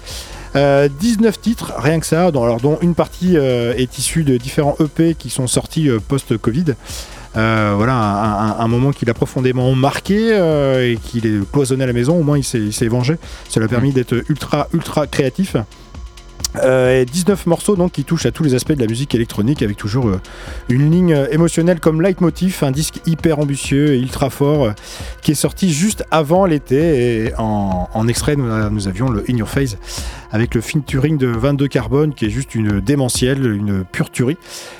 Euh, 19 titres, rien que ça, dont, alors, dont une partie euh, est issue de différents EP qui sont sortis euh, post-Covid. Euh, voilà, un, un- un moment qu'il a profondément marqué euh, et qu'il est cloisonné à la maison, au moins il s'est il s'est vengé. Ça lui a permis d'être ultra, ultra créatif. Euh, et 19 morceaux donc qui touchent à tous les aspects de la musique électronique avec toujours euh, une ligne euh, émotionnelle comme leitmotiv, un disque hyper ambitieux et ultra fort qui est sorti juste avant l'été et en, extrait nous, avions le In Your Face avec le featuring de 22 Carbone qui est juste une démentielle, une pure tuerie.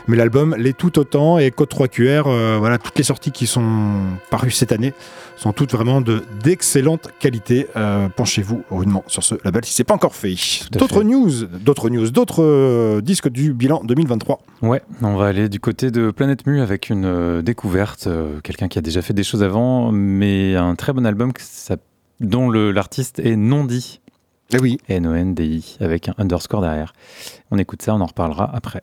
Mais l'album l'est tout autant et Code 3 QR, euh, voilà toutes les sorties qui sont parues cette année sont toutes vraiment de d'excellente qualité. Euh, Penchez-vous rudement sur ce label si c'est pas encore fait. D'autres news, d'autres news, d'autres euh, disques du bilan 2023. Ouais, on va aller du côté de Planète Mu avec une euh, découverte, quelqu'un qui a déjà fait des choses avant, mais un très bon album que ça- dont l'artiste est non dit, Eh oui. N-O-N-D-I, avec un underscore derrière. On écoute ça, on en reparlera après.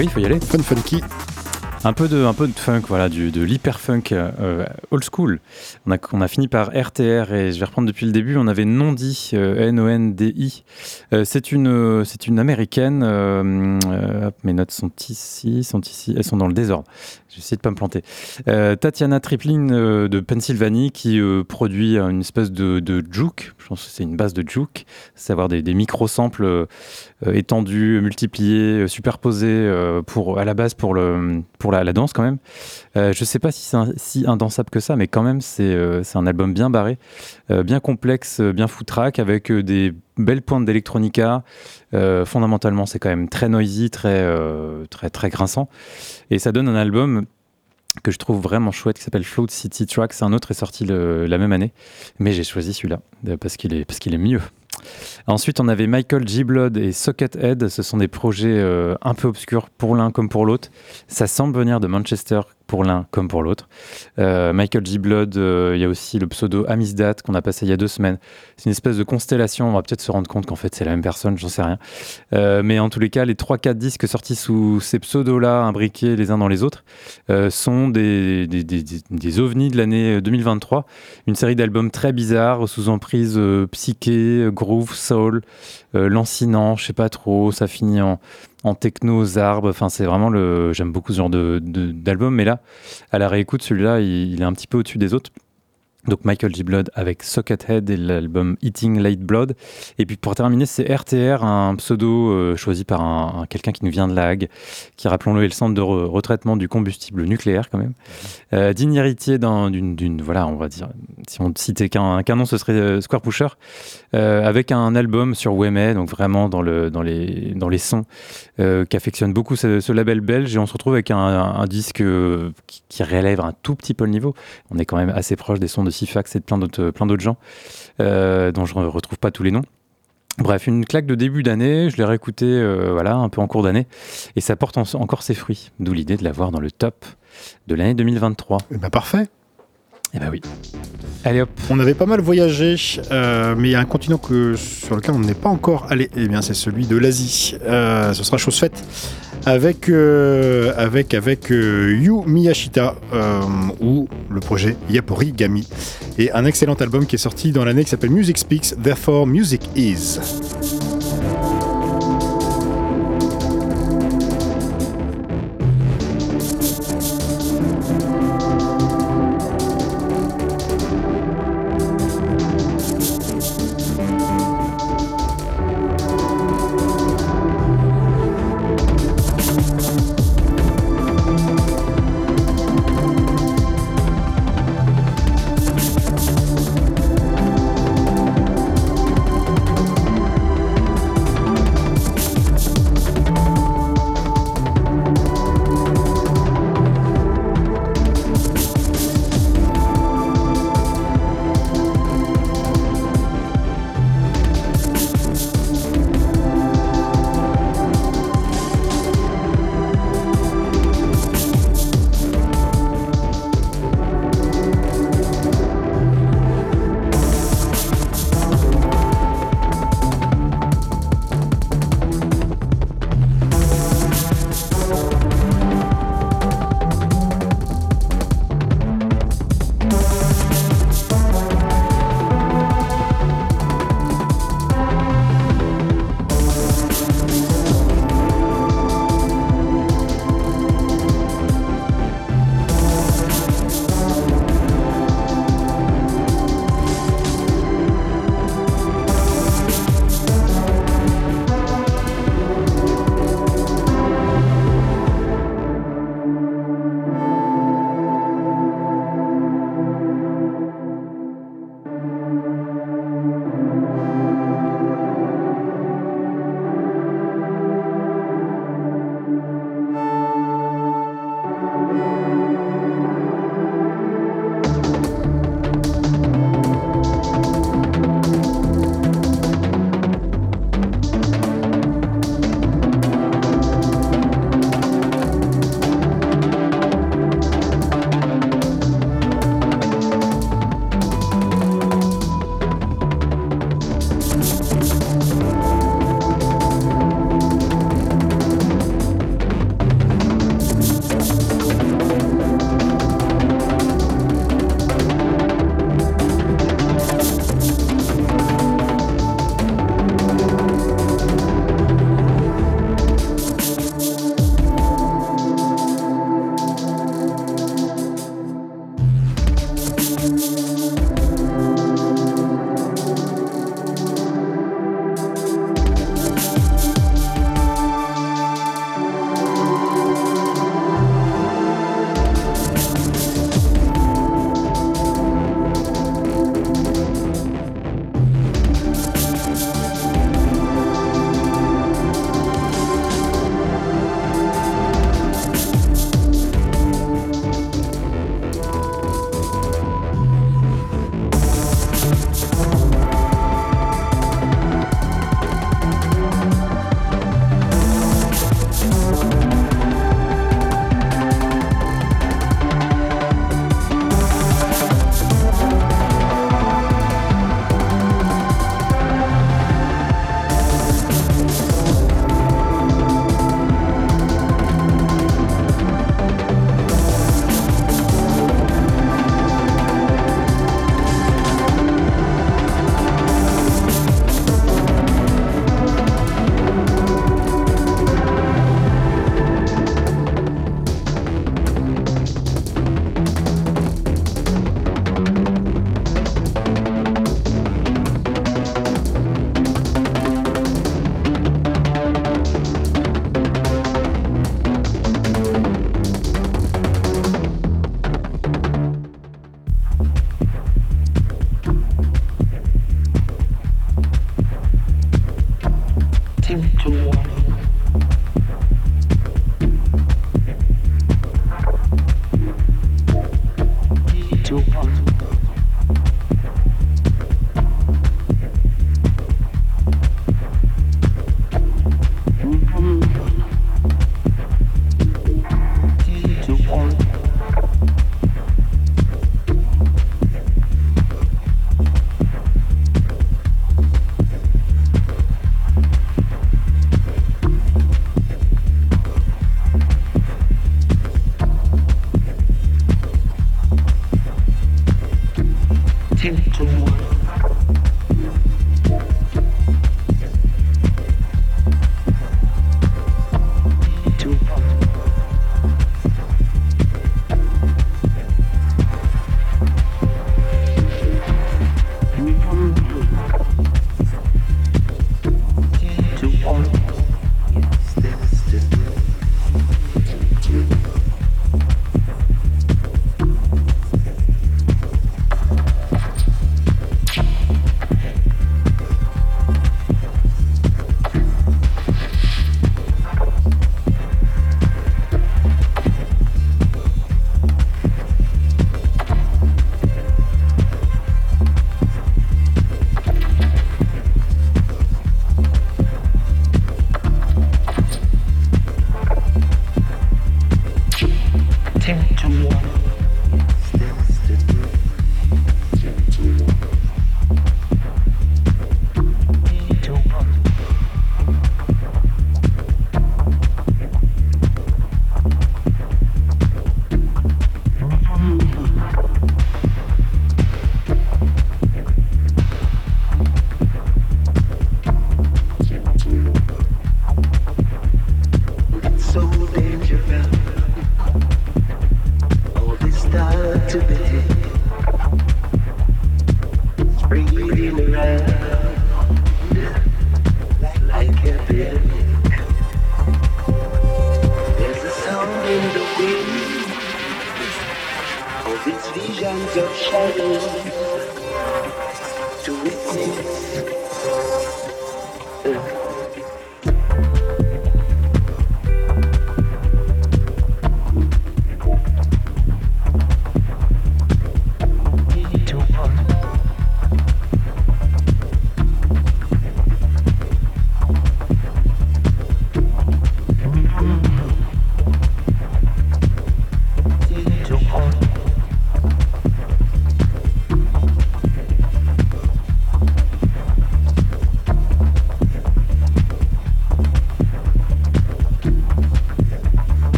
oui, il faut y aller. Fun Funky. Un peu de, un peu de funk, voilà, du, de l'hyper funk euh, old school. On a, on a fini par RTR et je vais reprendre depuis le début. On avait Nondi, euh, N-O-N-D-I. Euh, c'est une, euh, c'est une américaine. euh, euh, hop, mes notes sont ici, sont ici. Elles sont dans le désordre. J'essaie de pas me planter. Euh, Tatiana Triplin euh, de Pennsylvanie qui euh, produit une espèce de, de juke. Je pense que c'est une base de juke, c'est avoir des, des micro-samples euh, euh, étendus, multipliés, euh, superposés euh, pour, à la base pour, le, pour la, danse quand même. Je sais pas si c'est si indansable que ça, mais quand même c'est un album bien barré, bien complexe, bien foutraque, avec des belles pointes d'électronica. Fondamentalement, c'est quand même très noisy, très, très, très grinçant. Et ça donne un album que je trouve vraiment chouette qui s'appelle Float City Tracks. Un autre est sorti le- la même année, mais j'ai choisi celui-là parce qu'il est, parce qu'il est mieux. Ensuite, on avait Michael G. Blood et Socket Head. Ce sont des projets euh, un peu obscurs pour l'un comme pour l'autre. Ça semble venir de Manchester pour l'un comme pour l'autre. Euh, Michael G. Blood, euh, il y a aussi le pseudo Amisdat qu'on a passé il y a deux semaines. C'est une espèce de constellation. On va peut-être se rendre compte qu'en fait c'est la même personne, j'en sais rien. Euh, mais en tous les cas, les 3-4 disques sortis sous ces pseudos-là, imbriqués les uns dans les autres, sont des, des, des, des- ovnis de l'année 2023. Une série d'albums très bizarres, sous emprise psyché, groove, soul, lancinant, je sais pas trop. Ça finit en, en techno, zarb. Enfin, c'est vraiment le. J'aime beaucoup ce genre de- de- d'album, mais là, à la réécoute, celui-là, il, il est un petit peu au-dessus des autres. Donc Michael G. Blood avec Sockhead et l'album Eating Late Blood. Et puis pour terminer, c'est RTR, un pseudo euh, choisi par un, un- quelqu'un qui nous vient de la Hague, qui, rappelons-le, est le centre de re- retraitement du combustible nucléaire quand même. Euh, digne héritier d'un- d'une, voilà, on va dire, si on citait qu'un, nom, ce serait euh, Square Pusher, euh, avec un album sur Wemay, donc vraiment dans, le, dans, les, dans les sons, euh, qui affectionne beaucoup ce, ce label belge. Et on se retrouve avec un, un disque qui, qui relève un tout petit peu le niveau. On est quand même assez proche des sons de Sifax et de plein d'autres, plein d'autres gens, euh, dont je ne retrouve pas tous les noms. Bref, une claque de début d'année, je l'ai réécouté euh, voilà, un peu en cours d'année, et ça porte en- encore ses fruits, d'où l'idée de l'avoir dans le top de l'année 2023. Eh ben, parfait. Eh ben oui. Allez hop, On avait pas mal voyagé, euh, mais il y a un continent que, sur lequel on n'est pas encore allé. Eh bien, c'est celui de l'Asie. Euh, ce sera chose faite avec, euh, avec, avec Yu Miyashita ou le projet Yapori Gami. Et un excellent album qui est sorti dans l'année qui s'appelle Music Speaks, Therefore Music Is.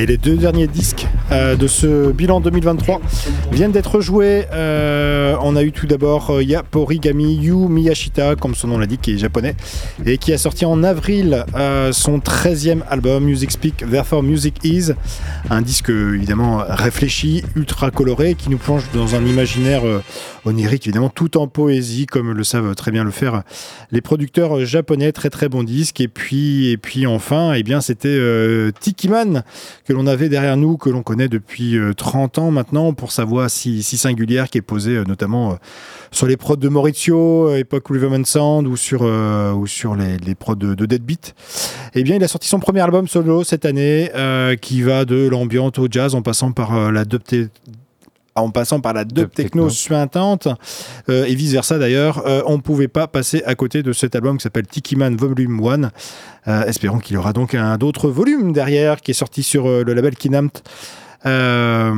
Et les deux derniers disques euh, de ce bilan 2023 viennent d'être joués. Euh, on a eu tout d'abord euh, Yaporigami Yu Miyashita, comme son nom l'indique, qui est japonais, et qui a sorti en avril euh, son 13e album, Music Speak, Therefore Music Is. Un disque évidemment réfléchi, ultra coloré, qui nous plonge dans un imaginaire euh, onirique, évidemment, tout en poésie, comme le savent très bien le faire les producteurs japonais. Très très bon disque. Et puis, et puis enfin, eh bien, c'était euh, Tikiman que l'on avait derrière nous, que l'on connaît depuis euh, 30 ans maintenant, pour sa voix si, si singulière qui est posée euh, notamment euh, sur les prods de Maurizio, euh, époque Riverman Sound, ou sur, euh, ou sur les, les prods de, de Deadbeat. Eh bien, il a sorti son premier album solo cette année, euh, qui va de l'ambiance au jazz en passant par euh, la dubte- en passant par la dub Dub techno techno. suintante euh, et vice versa d'ailleurs, euh, on ne pouvait pas passer à côté de cet album qui s'appelle Tiki Man Volume 1. Euh, espérons qu'il y aura donc un d'autres volumes derrière qui est sorti sur le label Kinamt. Euh,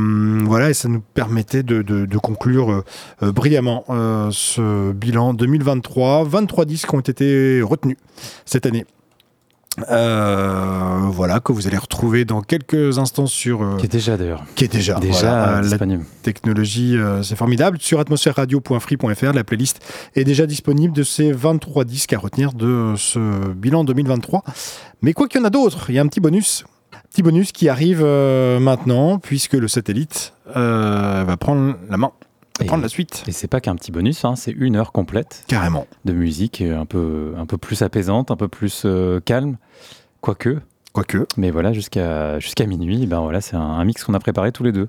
voilà, et ça nous permettait de, de- de conclure euh, brillamment euh, ce bilan 2023. 23 disques ont été retenus cette année. Euh, voilà, que vous allez retrouver dans quelques instants sur. euh, Qui est déjà d'ailleurs. qui est déjà. Déjà voilà, euh, la technologie, c'est formidable. Sur atmosphèreradio.free.fr, la playlist est déjà disponible de ces 23 disques à retenir de ce bilan 2023. Mais quoi qu'il y en a d'autres, il y a un petit bonus. Petit bonus qui arrive euh, maintenant, puisque le satellite euh, va prendre la main, va Et- prendre la suite. Et c'est pas qu'un petit bonus, hein, c'est une heure complète Carrément. de musique euh, un peu, un peu plus apaisante, un peu plus euh, calme, quoique. Quoique. Mais voilà, jusqu'à jusqu'à minuit, ben voilà, c'est un, un mix qu'on a préparé tous les deux.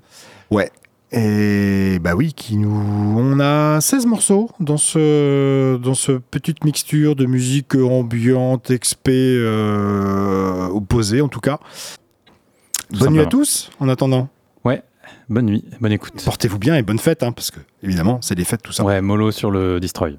Et bah oui, qui nous... on a 16 morceaux dans ce, dans ce petite mixture de musique ambiante, expé, euh, opposée en tout cas. Bonne nuit à tous en attendant. Bonne nuit, bonne écoute. Portez-vous bien et bonne fête, hein, parce que évidemment c'est des fêtes tout ça. Ouais, mollo sur le Destroy.